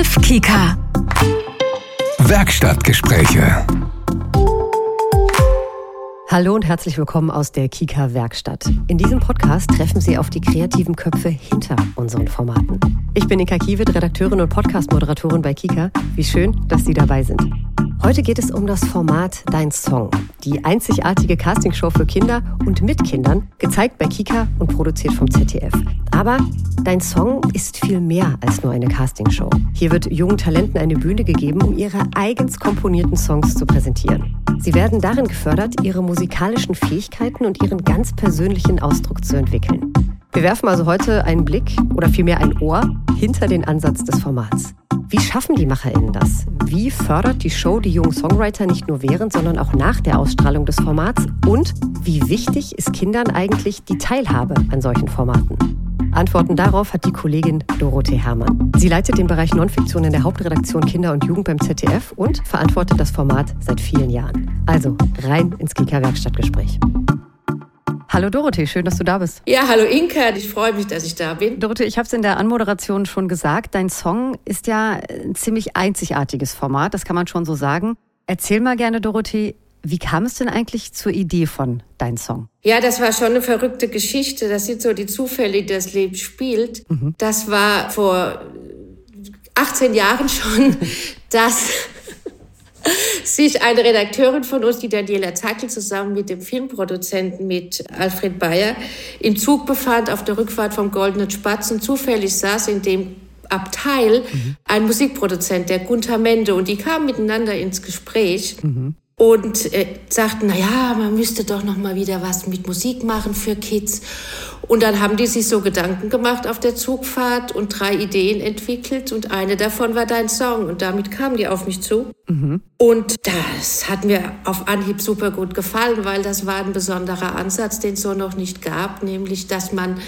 Begriff Kika. Werkstattgespräche. Hallo und herzlich willkommen aus der Kika Werkstatt. In diesem Podcast treffen Sie auf die kreativen Köpfe hinter unseren Formaten. Ich bin Nika Kiewit, Redakteurin und Podcast-Moderatorin bei Kika. Wie schön, dass Sie dabei sind. Heute geht es um das Format Dein Song, die einzigartige Castingshow für Kinder und mit Kindern, gezeigt bei Kika und produziert vom ZDF. Aber Dein Song ist viel mehr als nur eine Castingshow. Hier wird jungen Talenten eine Bühne gegeben, um ihre eigens komponierten Songs zu präsentieren. Sie werden darin gefördert, ihre musikalischen Fähigkeiten und ihren ganz persönlichen Ausdruck zu entwickeln. Wir werfen also heute einen Blick oder vielmehr ein Ohr hinter den Ansatz des Formats. Wie schaffen die MacherInnen das? Wie fördert die Show die jungen Songwriter nicht nur während, sondern auch nach der Ausstrahlung des Formats? Und wie wichtig ist Kindern eigentlich die Teilhabe an solchen Formaten? Antworten darauf hat die Kollegin Dorothee Herrmann. Sie leitet den Bereich Nonfiktion in der Hauptredaktion Kinder und Jugend beim ZDF und verantwortet das Format seit vielen Jahren. Also rein ins Kika Werkstattgespräch. Hallo Dorothee, schön, dass du da bist. Ja, hallo Inka, ich freue mich, dass ich da bin. Dorothee, ich habe es in der Anmoderation schon gesagt, dein Song ist ja ein ziemlich einzigartiges Format, das kann man schon so sagen. Erzähl mal gerne, Dorothee, wie kam es denn eigentlich zur Idee von dein Song? Ja, das war schon eine verrückte Geschichte. Das sind so die Zufälle, die das Leben spielt. Mhm. Das war vor 18 Jahren schon, dass sich eine Redakteurin von uns, die Daniela Zackel, zusammen mit dem Filmproduzenten, mit Alfred Bayer, im Zug befand auf der Rückfahrt vom Goldenen Spatz und zufällig saß in dem Abteil mhm. ein Musikproduzent, der Gunther Mende, und die kamen miteinander ins Gespräch. Mhm und äh, sagten, na ja, man müsste doch noch mal wieder was mit Musik machen für Kids. Und dann haben die sich so Gedanken gemacht auf der Zugfahrt und drei Ideen entwickelt und eine davon war dein Song und damit kamen die auf mich zu. Mhm. Und das hat mir auf Anhieb super gut gefallen, weil das war ein besonderer Ansatz, den es so noch nicht gab, nämlich dass man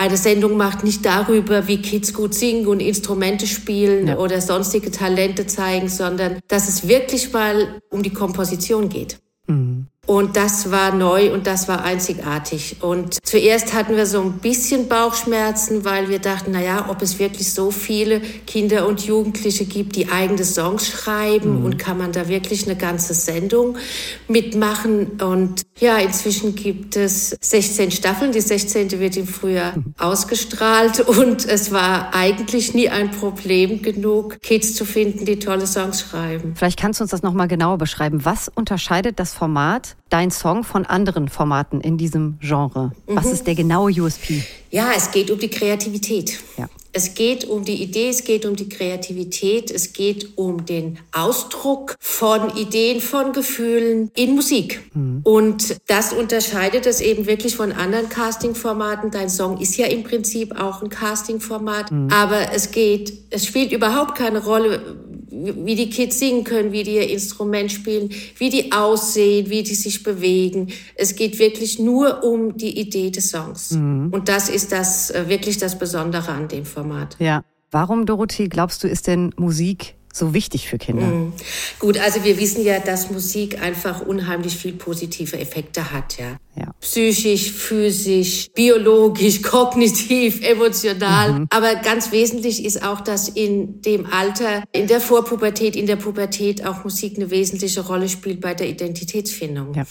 eine Sendung macht, nicht darüber, wie Kids gut singen und Instrumente spielen ja. oder sonstige Talente zeigen, sondern dass es wirklich mal um die Komposition geht. Mhm. Und das war neu und das war einzigartig. Und zuerst hatten wir so ein bisschen Bauchschmerzen, weil wir dachten, na ja, ob es wirklich so viele Kinder und Jugendliche gibt, die eigene Songs schreiben mhm. und kann man da wirklich eine ganze Sendung mitmachen. Und ja, inzwischen gibt es 16 Staffeln. Die 16. wird im Frühjahr mhm. ausgestrahlt und es war eigentlich nie ein Problem genug, Kids zu finden, die tolle Songs schreiben. Vielleicht kannst du uns das nochmal genauer beschreiben. Was unterscheidet das Format dein Song von anderen Formaten in diesem Genre? Was mhm. ist der genaue USP? Ja, es geht um die Kreativität. Ja. Es geht um die Idee, es geht um die Kreativität, es geht um den Ausdruck von Ideen, von Gefühlen in Musik. Mhm. Und das unterscheidet es eben wirklich von anderen Casting-Formaten. Dein Song ist ja im Prinzip auch ein Casting-Format, mhm. aber es geht, es spielt überhaupt keine Rolle, wie die Kids singen können, wie die ihr Instrument spielen, wie die aussehen, wie die sich bewegen. Es geht wirklich nur um die Idee des Songs. Mhm. Und das ist das äh, wirklich das Besondere an dem Format. Ja. Warum, Dorothee, glaubst du, ist denn Musik so wichtig für Kinder? Mhm. Gut, also wir wissen ja, dass Musik einfach unheimlich viel positive Effekte hat, ja. Ja. Psychisch, physisch, biologisch, kognitiv, emotional. Mhm. Aber ganz wesentlich ist auch, dass in dem Alter, in der Vorpubertät, in der Pubertät auch Musik eine wesentliche Rolle spielt bei der Identitätsfindung. Ja.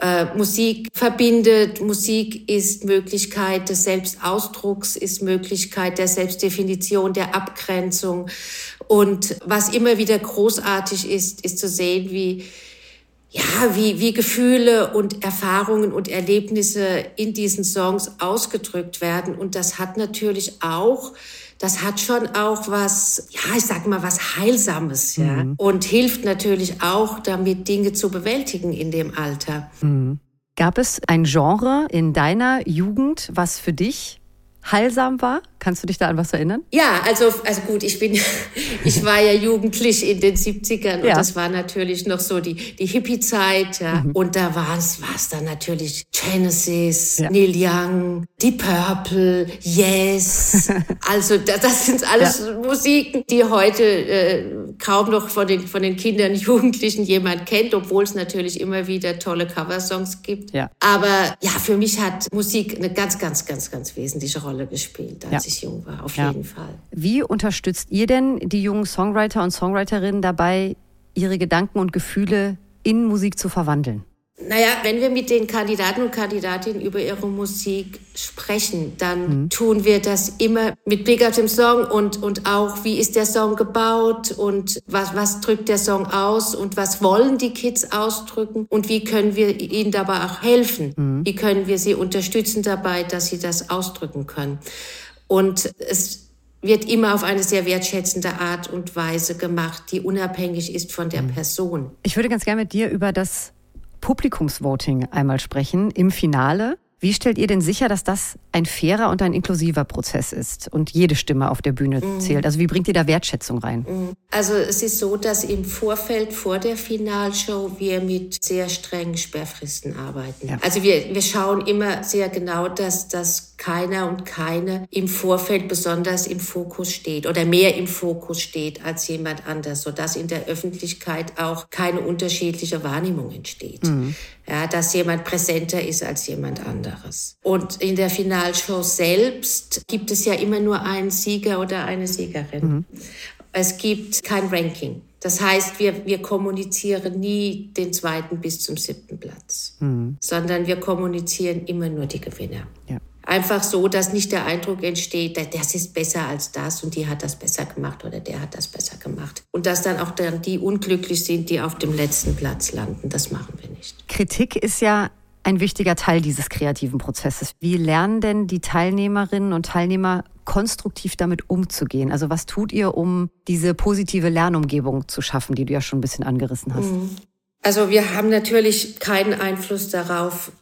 Äh, Musik verbindet, Musik ist Möglichkeit des Selbstausdrucks, ist Möglichkeit der Selbstdefinition, der Abgrenzung. Und was immer wieder großartig ist, ist zu sehen, wie, ja, wie, wie Gefühle und Erfahrungen und Erlebnisse in diesen Songs ausgedrückt werden. Und das hat natürlich auch das hat schon auch was, ja, ich sag mal, was Heilsames, ja. Mhm. Und hilft natürlich auch, damit Dinge zu bewältigen in dem Alter. Mhm. Gab es ein Genre in deiner Jugend, was für dich heilsam war? Kannst du dich da an was erinnern? Ja, also, also gut, ich bin, ich war ja jugendlich in den 70ern ja. und das war natürlich noch so die, die Hippie-Zeit, ja. Mhm. Und da war es, war es dann natürlich Genesis, ja. Neil Young, Deep Purple, Yes. also, das, das sind alles ja. Musiken, die heute äh, kaum noch von den, von den Kindern, Jugendlichen jemand kennt, obwohl es natürlich immer wieder tolle Coversongs gibt. Ja. Aber ja, für mich hat Musik eine ganz, ganz, ganz, ganz wesentliche Rolle gespielt, als. Ich jung war, auf ja. jeden Fall. Wie unterstützt ihr denn die jungen Songwriter und Songwriterinnen dabei, ihre Gedanken und Gefühle in Musik zu verwandeln? Naja, wenn wir mit den Kandidaten und Kandidatinnen über ihre Musik sprechen, dann mhm. tun wir das immer mit Blick auf den Song und, und auch, wie ist der Song gebaut und was, was drückt der Song aus und was wollen die Kids ausdrücken und wie können wir ihnen dabei auch helfen? Mhm. Wie können wir sie unterstützen dabei, dass sie das ausdrücken können? Und es wird immer auf eine sehr wertschätzende Art und Weise gemacht, die unabhängig ist von der mhm. Person. Ich würde ganz gerne mit dir über das Publikumsvoting einmal sprechen im Finale. Wie stellt ihr denn sicher, dass das ein fairer und ein inklusiver Prozess ist und jede Stimme auf der Bühne mhm. zählt? Also wie bringt ihr da Wertschätzung rein? Mhm. Also es ist so, dass im Vorfeld vor der Finalshow wir mit sehr strengen Sperrfristen arbeiten. Ja. Also wir, wir schauen immer sehr genau, dass, dass keiner und keine im Vorfeld besonders im Fokus steht oder mehr im Fokus steht als jemand anders, sodass in der Öffentlichkeit auch keine unterschiedliche Wahrnehmung entsteht. Mhm ja, dass jemand präsenter ist als jemand anderes. Und in der Finalshow selbst gibt es ja immer nur einen Sieger oder eine Siegerin. Mhm. Es gibt kein Ranking. Das heißt, wir, wir kommunizieren nie den zweiten bis zum siebten Platz, mhm. sondern wir kommunizieren immer nur die Gewinner. Ja. Einfach so, dass nicht der Eindruck entsteht, das ist besser als das und die hat das besser gemacht oder der hat das besser gemacht. Und dass dann auch dann die unglücklich sind, die auf dem letzten Platz landen. Das machen wir nicht. Kritik ist ja ein wichtiger Teil dieses kreativen Prozesses. Wie lernen denn die Teilnehmerinnen und Teilnehmer konstruktiv damit umzugehen? Also was tut ihr, um diese positive Lernumgebung zu schaffen, die du ja schon ein bisschen angerissen hast? Mhm. Also wir haben natürlich keinen Einfluss darauf,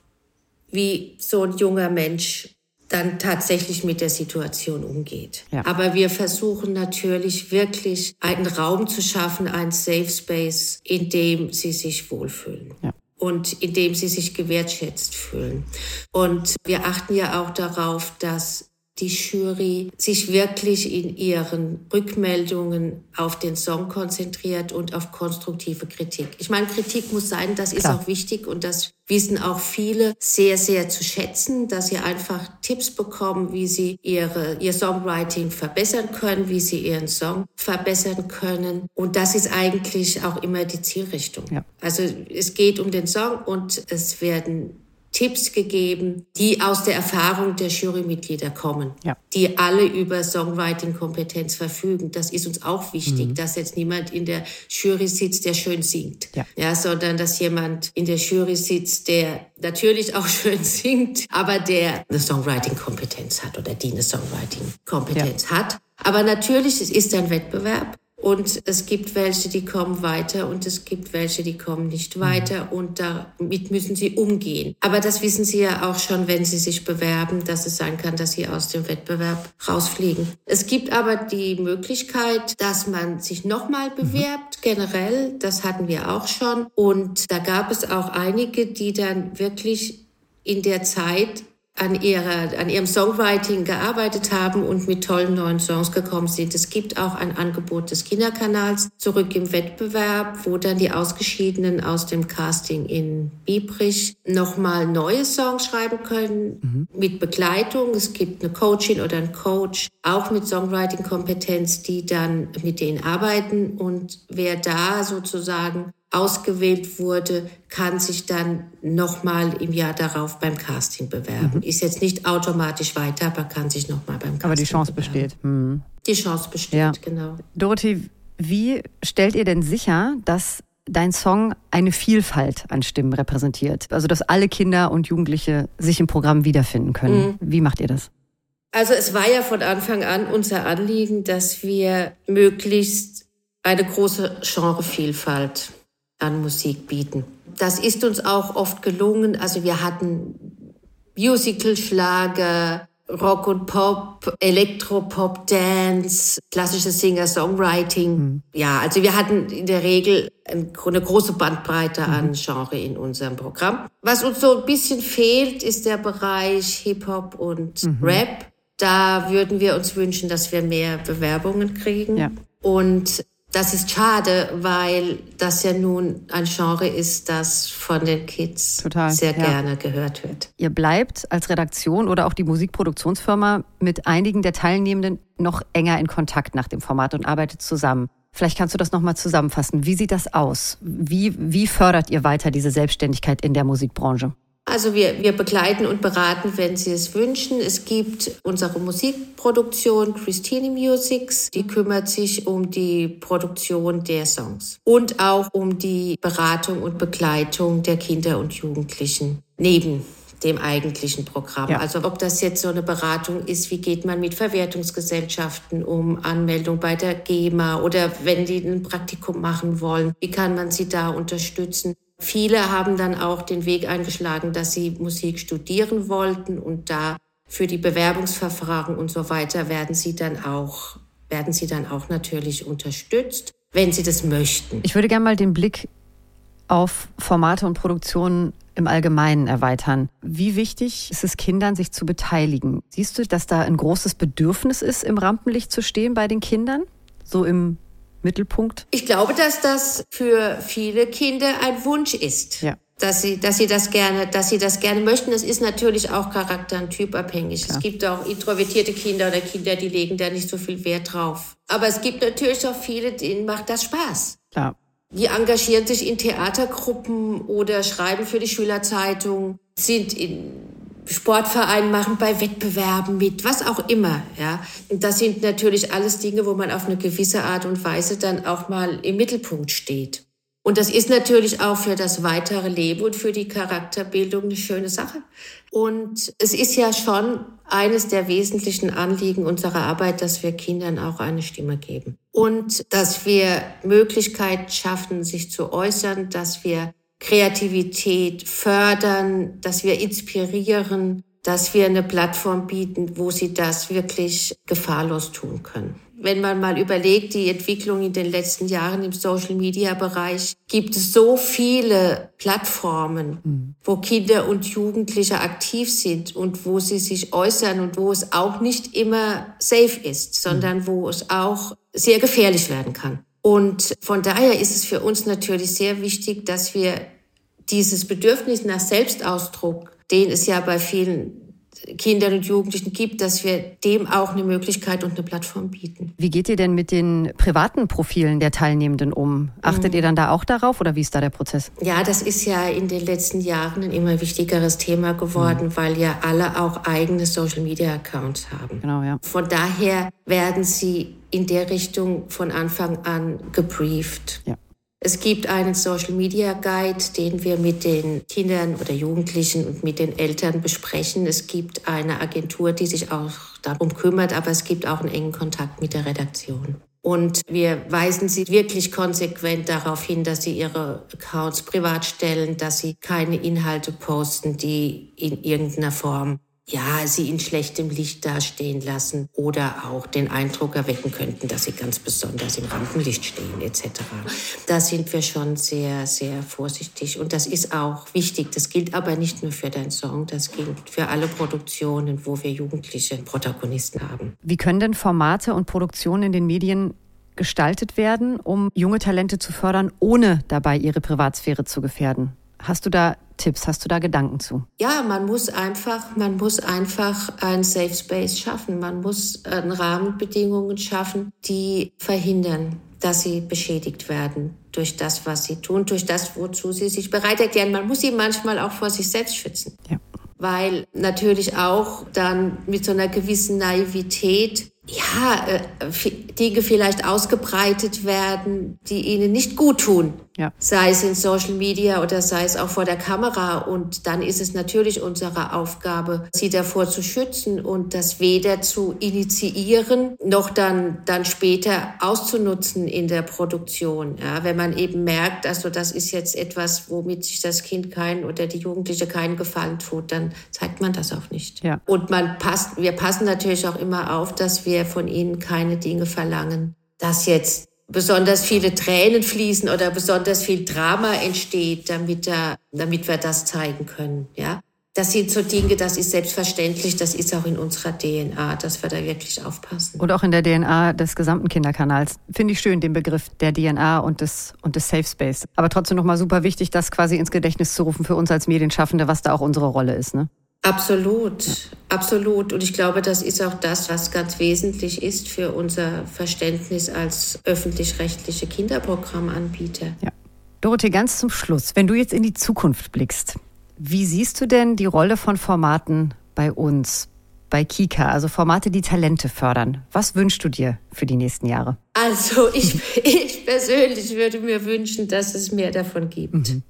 wie so ein junger Mensch dann tatsächlich mit der Situation umgeht. Ja. Aber wir versuchen natürlich wirklich einen Raum zu schaffen, einen Safe Space, in dem sie sich wohlfühlen. Ja und in dem sie sich gewertschätzt fühlen. Und wir achten ja auch darauf, dass die Jury sich wirklich in ihren Rückmeldungen auf den Song konzentriert und auf konstruktive Kritik. Ich meine, Kritik muss sein, das Klar. ist auch wichtig und das wissen auch viele sehr, sehr zu schätzen, dass sie einfach Tipps bekommen, wie sie ihre, ihr Songwriting verbessern können, wie sie ihren Song verbessern können. Und das ist eigentlich auch immer die Zielrichtung. Ja. Also es geht um den Song und es werden Tipps gegeben, die aus der Erfahrung der Jurymitglieder kommen, ja. die alle über Songwriting-Kompetenz verfügen. Das ist uns auch wichtig, mhm. dass jetzt niemand in der Jury sitzt, der schön singt, ja. ja, sondern dass jemand in der Jury sitzt, der natürlich auch schön singt, aber der eine Songwriting-Kompetenz hat oder die eine Songwriting-Kompetenz ja. hat. Aber natürlich, es ist ein Wettbewerb. Und es gibt welche, die kommen weiter und es gibt welche, die kommen nicht mhm. weiter und damit müssen sie umgehen. Aber das wissen sie ja auch schon, wenn sie sich bewerben, dass es sein kann, dass sie aus dem Wettbewerb rausfliegen. Es gibt aber die Möglichkeit, dass man sich nochmal mhm. bewerbt, generell. Das hatten wir auch schon. Und da gab es auch einige, die dann wirklich in der Zeit an, ihrer, an ihrem Songwriting gearbeitet haben und mit tollen neuen Songs gekommen sind. Es gibt auch ein Angebot des Kinderkanals zurück im Wettbewerb, wo dann die Ausgeschiedenen aus dem Casting in Biebrich nochmal neue Songs schreiben können mhm. mit Begleitung. Es gibt eine Coachin oder einen Coach, auch mit Songwriting-Kompetenz, die dann mit denen arbeiten. Und wer da sozusagen ausgewählt wurde, kann sich dann nochmal im Jahr darauf beim Casting bewerben. Mhm. Ist jetzt nicht automatisch weiter, aber kann sich nochmal beim Casting Aber die Chance bewerben. besteht. Mhm. Die Chance besteht, ja. genau. Dorothee, wie stellt ihr denn sicher, dass dein Song eine Vielfalt an Stimmen repräsentiert? Also, dass alle Kinder und Jugendliche sich im Programm wiederfinden können. Mhm. Wie macht ihr das? Also, es war ja von Anfang an unser Anliegen, dass wir möglichst eine große Genrevielfalt an Musik bieten. Das ist uns auch oft gelungen. Also wir hatten Musical-Schlager, Rock und Pop, Elektropop, Dance, klassisches Singer-Songwriting. Mhm. Ja, also wir hatten in der Regel eine große Bandbreite mhm. an Genre in unserem Programm. Was uns so ein bisschen fehlt, ist der Bereich Hip-Hop und mhm. Rap. Da würden wir uns wünschen, dass wir mehr Bewerbungen kriegen. Ja. Und das ist schade, weil das ja nun ein Genre ist, das von den Kids Total, sehr ja. gerne gehört wird. Ihr bleibt als Redaktion oder auch die Musikproduktionsfirma mit einigen der Teilnehmenden noch enger in Kontakt nach dem Format und arbeitet zusammen. Vielleicht kannst du das nochmal zusammenfassen. Wie sieht das aus? Wie, wie fördert ihr weiter diese Selbstständigkeit in der Musikbranche? Also wir, wir begleiten und beraten, wenn Sie es wünschen. Es gibt unsere Musikproduktion Christine Musics, die kümmert sich um die Produktion der Songs und auch um die Beratung und Begleitung der Kinder und Jugendlichen neben dem eigentlichen Programm. Ja. Also ob das jetzt so eine Beratung ist, wie geht man mit Verwertungsgesellschaften um, Anmeldung bei der GEMA oder wenn die ein Praktikum machen wollen, wie kann man sie da unterstützen? Viele haben dann auch den Weg eingeschlagen, dass sie Musik studieren wollten und da für die Bewerbungsverfahren und so weiter werden sie dann auch, werden sie dann auch natürlich unterstützt, wenn sie das möchten. Ich würde gerne mal den Blick auf Formate und Produktionen im Allgemeinen erweitern. Wie wichtig ist es Kindern, sich zu beteiligen? Siehst du, dass da ein großes Bedürfnis ist, im Rampenlicht zu stehen bei den Kindern? So im Mittelpunkt? Ich glaube, dass das für viele Kinder ein Wunsch ist. Ja. Dass sie, dass sie das gerne, dass sie das gerne möchten. Das ist natürlich auch charakter- und typabhängig. Klar. Es gibt auch introvertierte Kinder oder Kinder, die legen da nicht so viel Wert drauf. Aber es gibt natürlich auch viele, denen macht das Spaß. Klar. Die engagieren sich in Theatergruppen oder schreiben für die Schülerzeitung, sind in Sportverein machen bei Wettbewerben mit, was auch immer, ja. Und das sind natürlich alles Dinge, wo man auf eine gewisse Art und Weise dann auch mal im Mittelpunkt steht. Und das ist natürlich auch für das weitere Leben und für die Charakterbildung eine schöne Sache. Und es ist ja schon eines der wesentlichen Anliegen unserer Arbeit, dass wir Kindern auch eine Stimme geben. Und dass wir Möglichkeiten schaffen, sich zu äußern, dass wir Kreativität fördern, dass wir inspirieren, dass wir eine Plattform bieten, wo sie das wirklich gefahrlos tun können. Wenn man mal überlegt, die Entwicklung in den letzten Jahren im Social-Media-Bereich, gibt es so viele Plattformen, mhm. wo Kinder und Jugendliche aktiv sind und wo sie sich äußern und wo es auch nicht immer safe ist, sondern mhm. wo es auch sehr gefährlich werden kann. Und von daher ist es für uns natürlich sehr wichtig, dass wir dieses Bedürfnis nach Selbstausdruck, den es ja bei vielen Kindern und Jugendlichen gibt, dass wir dem auch eine Möglichkeit und eine Plattform bieten. Wie geht ihr denn mit den privaten Profilen der Teilnehmenden um? Achtet mhm. ihr dann da auch darauf oder wie ist da der Prozess? Ja, das ist ja in den letzten Jahren ein immer wichtigeres Thema geworden, mhm. weil ja alle auch eigene Social Media Accounts haben. Genau, ja. Von daher werden sie in der Richtung von Anfang an gebrieft. Ja. Es gibt einen Social Media Guide, den wir mit den Kindern oder Jugendlichen und mit den Eltern besprechen. Es gibt eine Agentur, die sich auch darum kümmert, aber es gibt auch einen engen Kontakt mit der Redaktion. Und wir weisen sie wirklich konsequent darauf hin, dass sie ihre Accounts privat stellen, dass sie keine Inhalte posten, die in irgendeiner Form ja, sie in schlechtem Licht dastehen lassen oder auch den Eindruck erwecken könnten, dass sie ganz besonders im Rampenlicht stehen etc. Da sind wir schon sehr, sehr vorsichtig und das ist auch wichtig. Das gilt aber nicht nur für deinen Song, das gilt für alle Produktionen, wo wir jugendliche Protagonisten haben. Wie können denn Formate und Produktionen in den Medien gestaltet werden, um junge Talente zu fördern, ohne dabei ihre Privatsphäre zu gefährden? Hast du da Tipps? Hast du da Gedanken zu? Ja, man muss einfach, man muss einfach ein Safe Space schaffen. Man muss äh, Rahmenbedingungen schaffen, die verhindern, dass sie beschädigt werden durch das, was sie tun, durch das, wozu sie sich bereit erklären. Man muss sie manchmal auch vor sich selbst schützen. Ja. Weil natürlich auch dann mit so einer gewissen Naivität ja, äh, Dinge vielleicht ausgebreitet werden, die ihnen nicht gut tun. Ja. Sei es in Social Media oder sei es auch vor der Kamera. Und dann ist es natürlich unsere Aufgabe, sie davor zu schützen und das weder zu initiieren, noch dann, dann später auszunutzen in der Produktion. Ja, wenn man eben merkt, also das ist jetzt etwas, womit sich das Kind kein oder die Jugendliche keinen Gefallen tut, dann zeigt man das auch nicht. Ja. Und man passt, wir passen natürlich auch immer auf, dass wir von ihnen keine Dinge verlangen, dass jetzt besonders viele Tränen fließen oder besonders viel Drama entsteht, damit, da, damit wir das zeigen können. Ja, das sind so Dinge, das ist selbstverständlich, das ist auch in unserer DNA, dass wir da wirklich aufpassen. Und auch in der DNA des gesamten Kinderkanals. Finde ich schön, den Begriff der DNA und des, und des Safe Space. Aber trotzdem nochmal super wichtig, das quasi ins Gedächtnis zu rufen für uns als Medienschaffende, was da auch unsere Rolle ist, ne? Absolut, absolut. Und ich glaube, das ist auch das, was ganz wesentlich ist für unser Verständnis als öffentlich-rechtliche Kinderprogrammanbieter. Ja. Dorothee, ganz zum Schluss, wenn du jetzt in die Zukunft blickst, wie siehst du denn die Rolle von Formaten bei uns, bei Kika, also Formate, die Talente fördern? Was wünschst du dir für die nächsten Jahre? Also ich, ich persönlich würde mir wünschen, dass es mehr davon gibt. Mhm.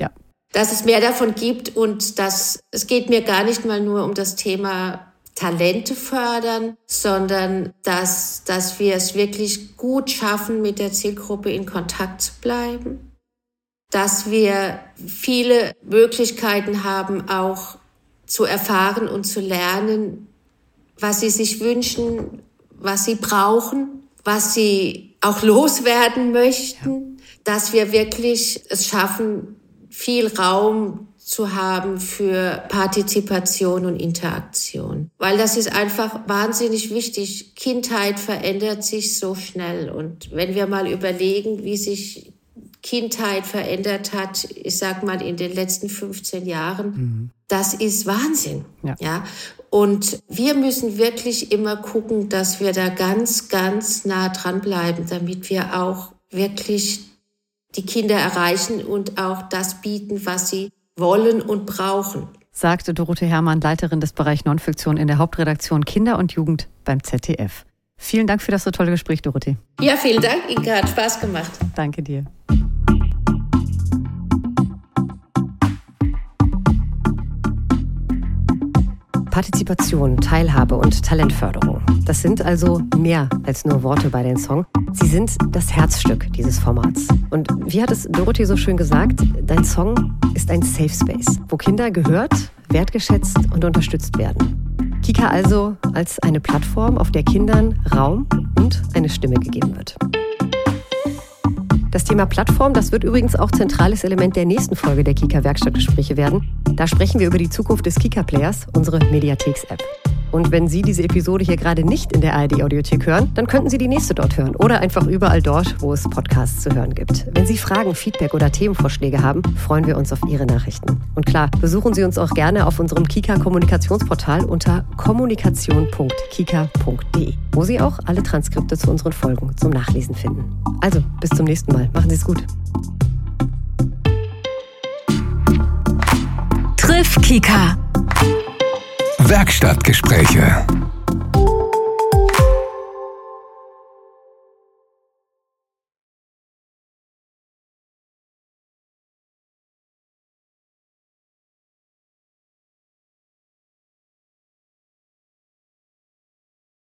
Ja. Dass es mehr davon gibt und dass es geht mir gar nicht mal nur um das Thema Talente fördern, sondern dass, dass wir es wirklich gut schaffen, mit der Zielgruppe in Kontakt zu bleiben dass wir viele Möglichkeiten haben, auch zu erfahren und zu lernen, was sie sich wünschen, was sie brauchen, was sie auch loswerden möchten, ja. dass wir wirklich es schaffen, viel Raum zu haben für Partizipation und Interaktion. Weil das ist einfach wahnsinnig wichtig. Kindheit verändert sich so schnell. Und wenn wir mal überlegen, wie sich Kindheit verändert hat, ich sag mal in den letzten 15 Jahren, mhm. das ist Wahnsinn. Ja. ja. Und wir müssen wirklich immer gucken, dass wir da ganz, ganz nah dran bleiben, damit wir auch wirklich die Kinder erreichen und auch das bieten, was sie wollen und brauchen. Sagte Dorothee Herrmann, Leiterin des Bereichs Nonfiktion in der Hauptredaktion Kinder und Jugend beim ZDF. Vielen Dank für das so tolle Gespräch, Dorothee. Ja, vielen Dank, Inka. Hat Spaß gemacht. Danke dir. Partizipation, Teilhabe und Talentförderung. Das sind also mehr als nur Worte bei den Song. Sie sind das Herzstück dieses Formats. Und wie hat es Dorothee so schön gesagt, dein Song ist ein Safe Space, wo Kinder gehört, wertgeschätzt und unterstützt werden. Kika also als eine Plattform, auf der Kindern Raum und eine Stimme gegeben wird. Das Thema Plattform, das wird übrigens auch zentrales Element der nächsten Folge der Kika Werkstattgespräche werden. Da sprechen wir über die Zukunft des Kika Players, unsere Mediatheks-App. Und wenn Sie diese Episode hier gerade nicht in der ARD-Audiothek hören, dann könnten Sie die nächste dort hören oder einfach überall dort, wo es Podcasts zu hören gibt. Wenn Sie Fragen, Feedback oder Themenvorschläge haben, freuen wir uns auf Ihre Nachrichten. Und klar, besuchen Sie uns auch gerne auf unserem Kika-Kommunikationsportal unter kommunikation.kika.de, wo Sie auch alle Transkripte zu unseren Folgen zum Nachlesen finden. Also, bis zum nächsten Mal. Machen Sie es gut. Triff Kika. Werkstattgespräche